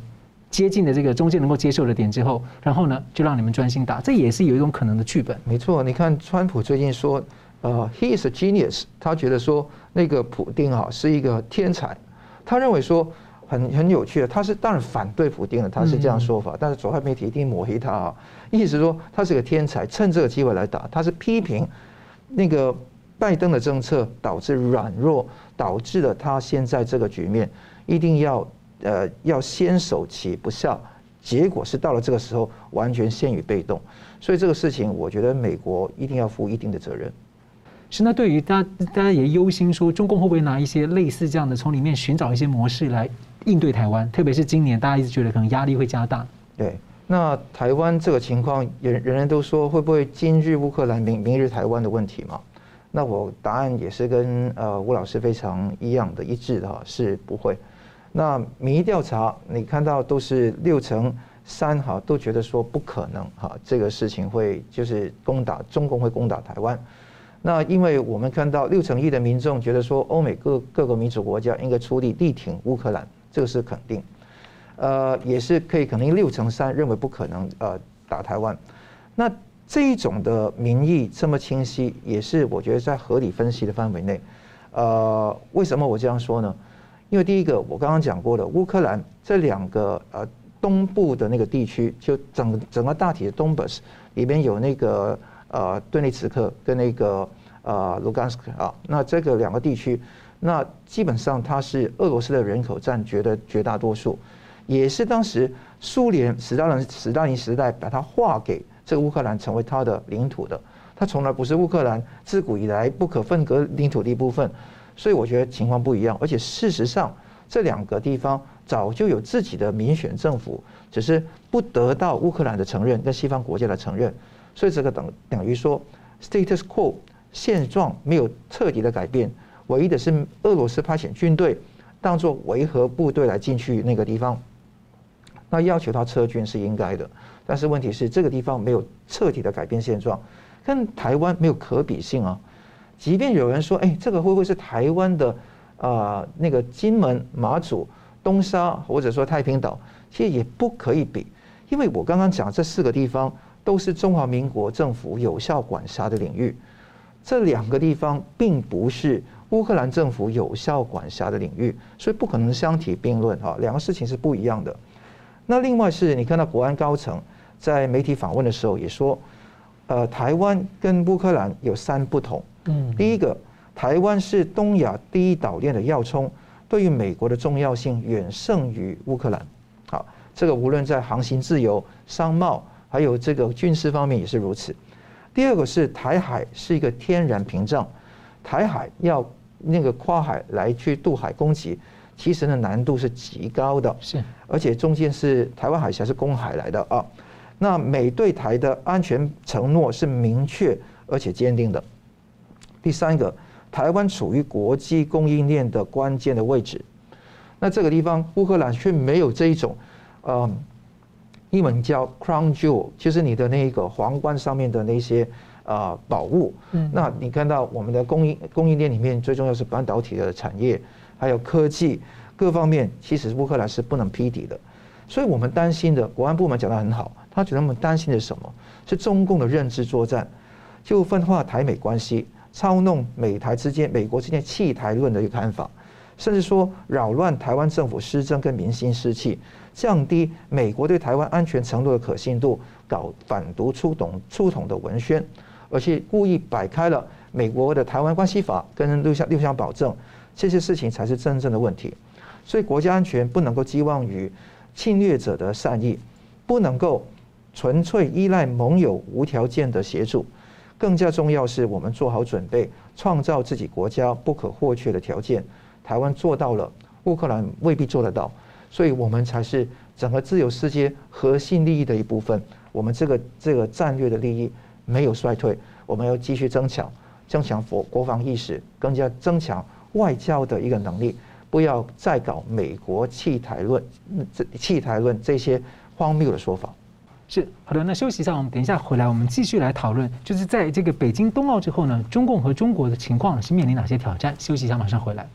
接近的这个中间能够接受的点之后，然后呢，就让你们专心打，这也是有一种可能的剧本。没错，你看川普最近说，呃，he is a genius，他觉得说那个普丁啊是一个天才，他认为说很很有趣的，他是当然反对普丁的，他是这样说法，但是左派媒体一定抹黑他啊，意思说他是个天才，趁这个机会来打，他是批评那个拜登的政策导致软弱，导致了他现在这个局面，一定要呃要先守其不效，结果是到了这个时候完全陷于被动，所以这个事情我觉得美国一定要负一定的责任。是那对于大家大家也忧心说，中共会不会拿一些类似这样的从里面寻找一些模式来应对台湾，特别是今年大家一直觉得可能压力会加大。对，那台湾这个情况，人人人都说会不会今日乌克兰，明明日台湾的问题嘛？那我答案也是跟呃吴老师非常一样的一致的哈，是不会。那民意调查你看到都是六成三哈，都觉得说不可能哈，这个事情会就是攻打中共会攻打台湾。那因为我们看到六成一的民众觉得说欧美各各个民主国家应该出力力挺乌克兰，这个是肯定。呃，也是可以肯定六成三认为不可能呃打台湾。那这一种的民意这么清晰，也是我觉得在合理分析的范围内。呃，为什么我这样说呢？因为第一个，我刚刚讲过了，乌克兰这两个呃东部的那个地区，就整整个大体的东北里边有那个呃顿涅茨克跟那个呃卢甘斯克啊，那这个两个地区，那基本上它是俄罗斯的人口占绝的绝大多数，也是当时苏联史大林史大林时代把它划给。这个乌克兰成为它的领土的，它从来不是乌克兰自古以来不可分割领土的一部分，所以我觉得情况不一样。而且事实上，这两个地方早就有自己的民选政府，只是不得到乌克兰的承认跟西方国家的承认，所以这个等等于说 status quo 现状没有彻底的改变，唯一的是俄罗斯派遣军队当做维和部队来进去那个地方，那要求他撤军是应该的。但是问题是，这个地方没有彻底的改变现状，跟台湾没有可比性啊。即便有人说，哎，这个会不会是台湾的啊、呃？那个金门、马祖、东沙，或者说太平岛，其实也不可以比，因为我刚刚讲这四个地方都是中华民国政府有效管辖的领域，这两个地方并不是乌克兰政府有效管辖的领域，所以不可能相提并论啊。两个事情是不一样的。那另外是你看到国安高层。在媒体访问的时候也说，呃，台湾跟乌克兰有三不同。嗯，第一个，台湾是东亚第一岛链的要冲，对于美国的重要性远胜于乌克兰。好，这个无论在航行自由、商贸，还有这个军事方面也是如此。第二个是台海是一个天然屏障，台海要那个跨海来去渡海攻击，其实呢难度是极高的。是，而且中间是台湾海峡是公海来的啊。那美对台的安全承诺是明确而且坚定的。第三个，台湾处于国际供应链的关键的位置。那这个地方乌克兰却没有这一种，呃，英文叫 crown jewel，就是你的那个皇冠上面的那些啊宝物。嗯。那你看到我们的供应供应链里面最重要是半导体的产业，还有科技各方面，其实乌克兰是不能匹敌的。所以我们担心的，国安部门讲得很好。他觉得我们担心的是什么？是中共的认知作战，就分化台美关系，操弄美台之间、美国之间弃台论的一个看法，甚至说扰乱台湾政府施政跟民心士气，降低美国对台湾安全承诺的可信度，搞反独出董出统的文宣，而且故意摆开了美国的台湾关系法跟六项六项保证，这些事情才是真正的问题。所以国家安全不能够寄望于侵略者的善意，不能够。纯粹依赖盟友无条件的协助，更加重要是我们做好准备，创造自己国家不可或缺的条件。台湾做到了，乌克兰未必做得到，所以我们才是整个自由世界核心利益的一部分。我们这个这个战略的利益没有衰退，我们要继续增强，增强国国防意识，更加增强外交的一个能力，不要再搞美国弃台论、这弃台论这些荒谬的说法。是好的，那休息一下，我们等一下回来，我们继续来讨论，就是在这个北京冬奥之后呢，中共和中国的情况是面临哪些挑战？休息一下，马上回来。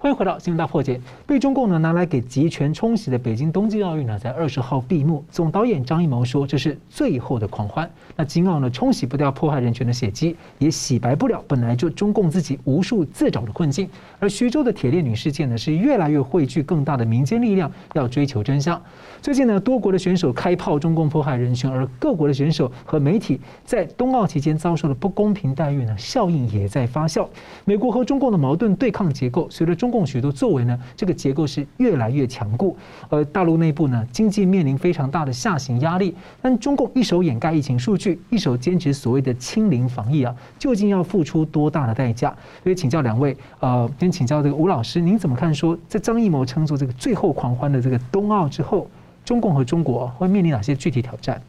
欢迎回到新闻大破解。被中共呢拿来给集权冲洗的北京冬季奥运呢，在二十号闭幕。总导演张艺谋说，这是最后的狂欢。那金奥呢，冲洗不掉迫害人权的血迹，也洗白不了本来就中共自己无数自找的困境。而徐州的铁链女事件呢，是越来越汇聚更大的民间力量，要追求真相。最近呢，多国的选手开炮中共迫害人权，而各国的选手和媒体在冬奥期间遭受的不公平待遇呢，效应也在发酵。美国和中共的矛盾对抗结构，随着中中共许多作为呢，这个结构是越来越强固。而大陆内部呢，经济面临非常大的下行压力。但中共一手掩盖疫情数据，一手坚持所谓的清零防疫啊，究竟要付出多大的代价？所以请教两位，呃，先请教这个吴老师，您怎么看？说在张艺谋称作这个最后狂欢的这个冬奥之后，中共和中国会面临哪些具体挑战？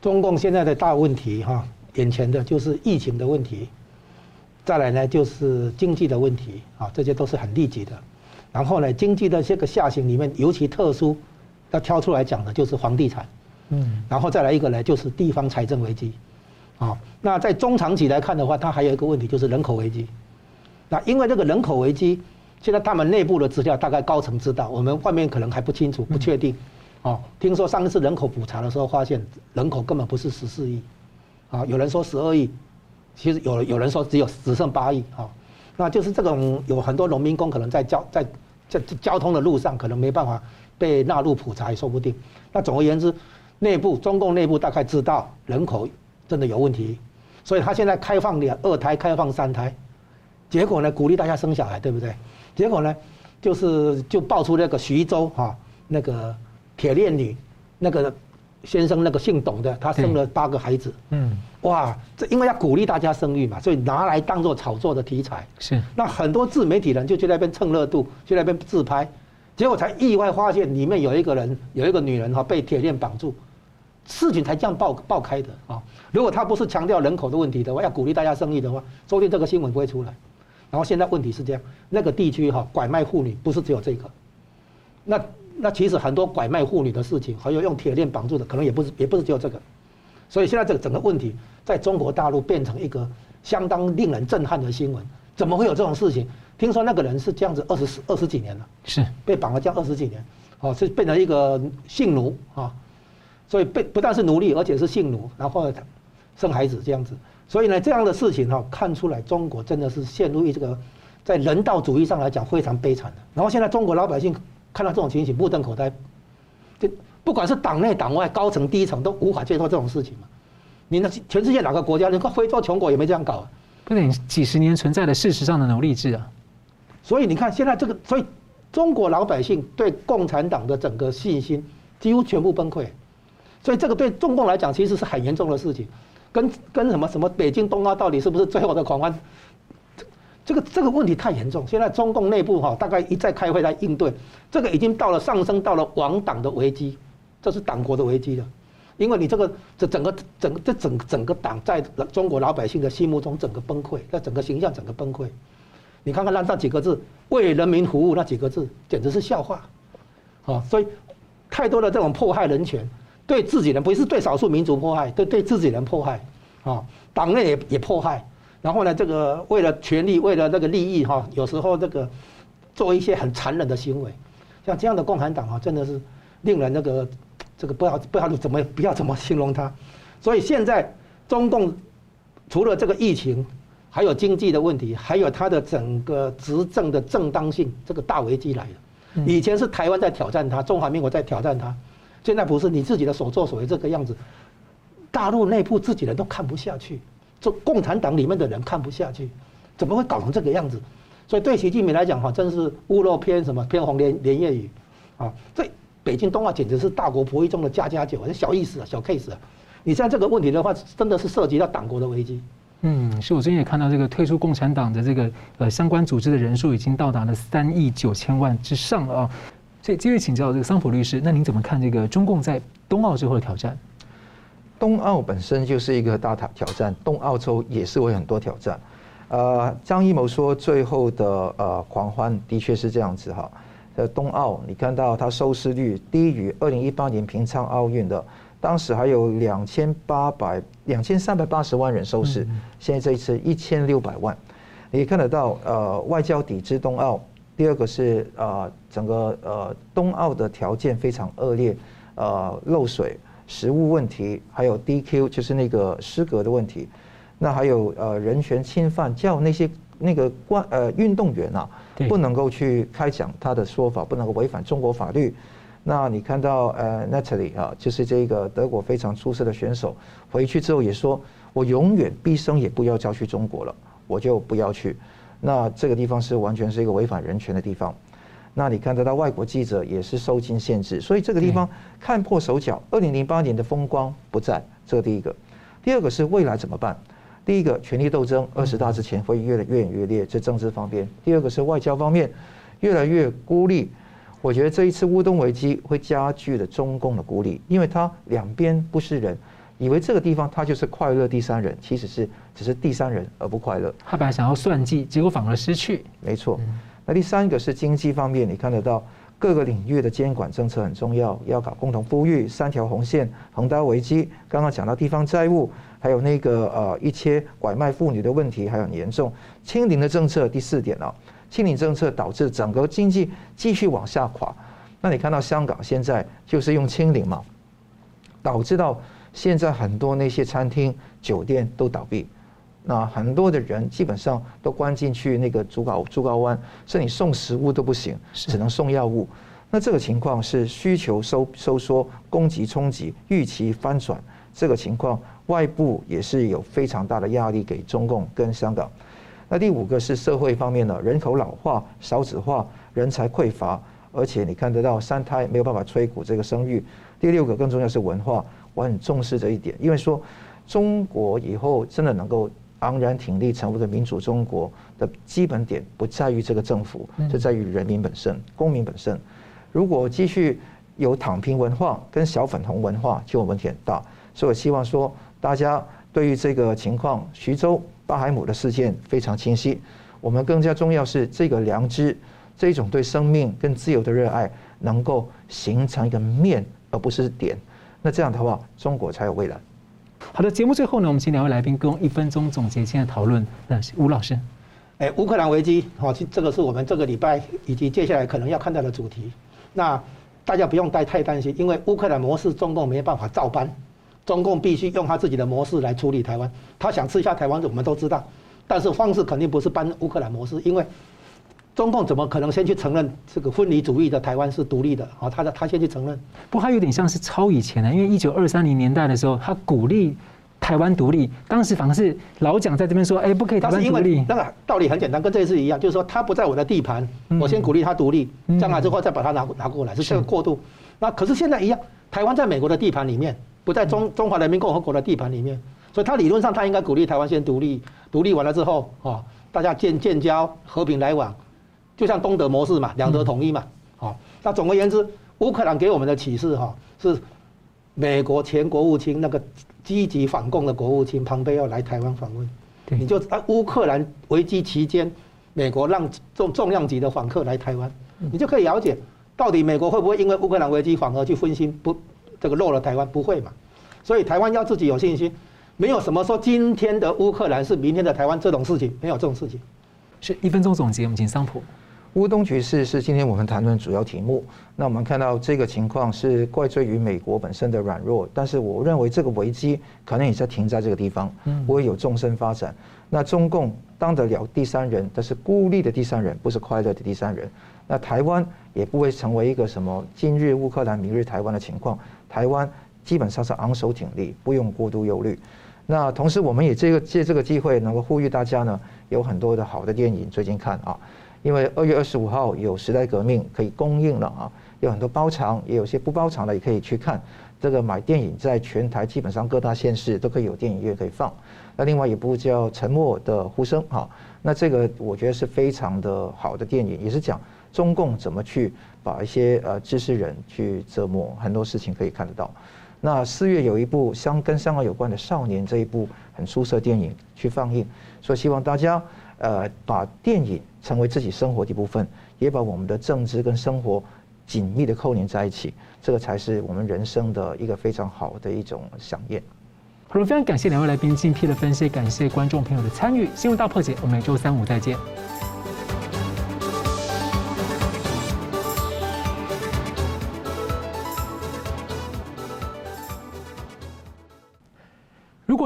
中共现在的大问题哈，眼前的就是疫情的问题。再来呢，就是经济的问题啊，这些都是很立即的。然后呢，经济的这个下行里面，尤其特殊要挑出来讲的，就是房地产。嗯，然后再来一个呢，就是地方财政危机。啊，那在中长期来看的话，它还有一个问题就是人口危机。那因为这个人口危机，现在他们内部的资料大概高层知道，我们外面可能还不清楚、不确定。哦，听说上一次人口普查的时候，发现人口根本不是十四亿，啊，有人说十二亿。其实有有人说只有只剩八亿啊，那就是这种有很多农民工可能在交在在交通的路上可能没办法被纳入普查也说不定。那总而言之，内部中共内部大概知道人口真的有问题，所以他现在开放两二胎，开放三胎，结果呢鼓励大家生小孩，对不对？结果呢就是就爆出那个徐州哈那个铁链女那个。先生那个姓董的，他生了八个孩子。嗯，哇，这因为要鼓励大家生育嘛，所以拿来当做炒作的题材。是，那很多自媒体人就去那边蹭热度，去那边自拍，结果才意外发现里面有一个人，有一个女人哈被铁链绑住，事情才这样爆爆开的啊！如果他不是强调人口的问题的话，要鼓励大家生育的话，说不定这个新闻不会出来。然后现在问题是这样，那个地区哈拐卖妇女不是只有这个，那。那其实很多拐卖妇女的事情，还有用铁链绑住的，可能也不是，也不是只有这个。所以现在这个整个问题，在中国大陆变成一个相当令人震撼的新闻。怎么会有这种事情？听说那个人是这样子二十二十几年了，是被绑了这样二十几年，哦，是变成一个性奴啊。所以被不但是奴隶，而且是性奴，然后生孩子这样子。所以呢，这样的事情哈，看出来中国真的是陷入于这个在人道主义上来讲非常悲惨的。然后现在中国老百姓。看到这种情形，目瞪口呆。就不管是党内党外、高层低层，都无法接受这种事情嘛。你那全世界哪个国家，你看非洲穷国也没这样搞啊。不等几十年存在的事实上的奴隶制啊。所以你看现在这个，所以中国老百姓对共产党的整个信心几乎全部崩溃。所以这个对中共来讲，其实是很严重的事情。跟跟什么什么北京冬奥到底是不是最后的狂欢？这个这个问题太严重，现在中共内部哈大概一再开会来应对，这个已经到了上升到了亡党的危机，这是党国的危机了，因为你这个这整个整个这整整个党在中国老百姓的心目中整个崩溃，那整个形象整个崩溃，你看看那那几个字为人民服务那几个字简直是笑话，啊，所以太多的这种迫害人权，对自己人不是对少数民族迫害，对对自己人迫害，啊，党内也也迫害。然后呢，这个为了权力，为了那个利益哈，有时候这个做一些很残忍的行为，像这样的共产党啊，真的是令人那个这个不要不要怎么不要怎么形容它。所以现在中共除了这个疫情，还有经济的问题，还有他的整个执政的正当性，这个大危机来了。以前是台湾在挑战他，中华民国在挑战他，现在不是你自己的所作所为这个样子，大陆内部自己人都看不下去。这共产党里面的人看不下去，怎么会搞成这个样子？所以对习近平来讲，哈，真是屋漏偏什么偏逢连连夜雨，啊，这北京冬奥简直是大国博弈中的家家酒，小意思啊，小 case 啊。你像这个问题的话，真的是涉及到党国的危机。嗯，是我最近也看到这个退出共产党的这个呃相关组织的人数已经到达了三亿九千万之上啊。所以，继续请教这个桑普律师，那您怎么看这个中共在冬奥之后的挑战？冬奥本身就是一个大挑挑战，冬奥周也是会很多挑战。呃，张艺谋说最后的呃狂欢的确是这样子哈。呃，冬奥你看到它收视率低于二零一八年平昌奥运的，当时还有两千八百两千三百八十万人收视，现在这一次一千六百万。你看得到呃外交抵制冬奥，第二个是呃整个呃冬奥的条件非常恶劣，呃漏水、食物问题，还有 DQ 就是那个失格的问题，那还有呃人权侵犯，叫那些那个关呃运动员啊不能够去开讲他的说法，不能够违反中国法律。那你看到呃 Natalie 啊，就是这个德国非常出色的选手，回去之后也说，我永远毕生也不要再去中国了，我就不要去。那这个地方是完全是一个违反人权的地方。那你看得到外国记者也是受尽限制，所以这个地方看破手脚。二零零八年的风光不在，这个第一个。第二个是未来怎么办？第一个权力斗争，二十大之前会越来越演越烈，这政治方面。第二个是外交方面，越来越孤立。我觉得这一次乌东危机会加剧了中共的孤立，因为他两边不是人。以为这个地方他就是快乐第三人，其实是只是第三人而不快乐。他本来想要算计，结果反而失去。没错。那第三个是经济方面，你看得到各个领域的监管政策很重要，要搞共同富裕、三条红线、恒大危机。刚刚讲到地方债务，还有那个呃一些拐卖妇女的问题还很严重。清零的政策第四点啊，清零政策导致整个经济继续往下垮。那你看到香港现在就是用清零嘛，导致到。现在很多那些餐厅、酒店都倒闭，那很多的人基本上都关进去那个竹篙竹篙湾，是你送食物都不行，只能送药物。那这个情况是需求收收缩，供给冲击，预期翻转。这个情况外部也是有非常大的压力给中共跟香港。那第五个是社会方面的，人口老化、少子化、人才匮乏，而且你看得到三胎没有办法催谷这个生育。第六个更重要是文化。我很重视这一点，因为说中国以后真的能够昂然挺立，成为一个民主中国的基本点，不在于这个政府，是在于人民本身、公民本身。如果继续有躺平文化跟小粉红文化，就问题很大。所以我希望说，大家对于这个情况，徐州巴海姆的事件非常清晰。我们更加重要是这个良知，这种对生命跟自由的热爱，能够形成一个面，而不是点。那这样的话，中国才有未来。好的，节目最后呢，我们请两位来宾用一分钟总结今天的讨论。那吴老师，哎，乌克兰危机，好，这个是我们这个礼拜以及接下来可能要看到的主题。那大家不用太太担心，因为乌克兰模式中共没办法照搬，中共必须用他自己的模式来处理台湾。他想吃下台湾，我们都知道，但是方式肯定不是搬乌克兰模式，因为。中共怎么可能先去承认这个分离主义的台湾是独立的？啊，他的他先去承认。不过他有点像是超以前的，因为一九二三零年代的时候，他鼓励台湾独立，当时反而是老蒋在这边说：“哎，不可以台湾独立。”那个道理很简单，跟这一次一样，就是说他不在我的地盘，我先鼓励他独立，将来之后再把他拿拿过来，是这个过渡。那可是现在一样，台湾在美国的地盘里面，不在中中华人民共和国的地盘里面，所以他理论上他应该鼓励台湾先独立，独立完了之后，啊，大家建建交，和平来往。就像东德模式嘛，两德统一嘛，好，那总而言之，乌克兰给我们的启示哈，是美国前国务卿那个积极反共的国务卿庞贝要来台湾访问，你就啊乌克兰危机期间，美国让重重量级的访客来台湾，你就可以了解到底美国会不会因为乌克兰危机反而去分心不这个漏了台湾，不会嘛，所以台湾要自己有信心，没有什么说今天的乌克兰是明天的台湾这种事情，没有这种事情。是一分钟总结，我们请桑普。乌东局势是今天我们谈论主要题目。那我们看到这个情况是怪罪于美国本身的软弱，但是我认为这个危机可能也在停在这个地方，不会有纵深发展。那中共当得了第三人，但是孤立的第三人，不是快乐的第三人。那台湾也不会成为一个什么今日乌克兰，明日台湾的情况。台湾基本上是昂首挺立，不用过度忧虑。那同时，我们也这个借这个机会，能够呼吁大家呢，有很多的好的电影最近看啊。因为二月二十五号有时代革命可以公映了啊，有很多包场，也有些不包场的也可以去看。这个买电影在全台基本上各大县市都可以有电影院可以放。那另外一部叫《沉默的呼声》哈，那这个我觉得是非常的好的电影，也是讲中共怎么去把一些呃知识人去折磨，很多事情可以看得到。那四月有一部香跟香港有关的少年这一部很出色电影去放映，所以希望大家。呃，把电影成为自己生活的一部分，也把我们的政治跟生活紧密的扣连在一起，这个才是我们人生的一个非常好的一种想念。好了，非常感谢两位来宾精辟的分析，感谢观众朋友的参与。新闻大破解，我们每周三五再见。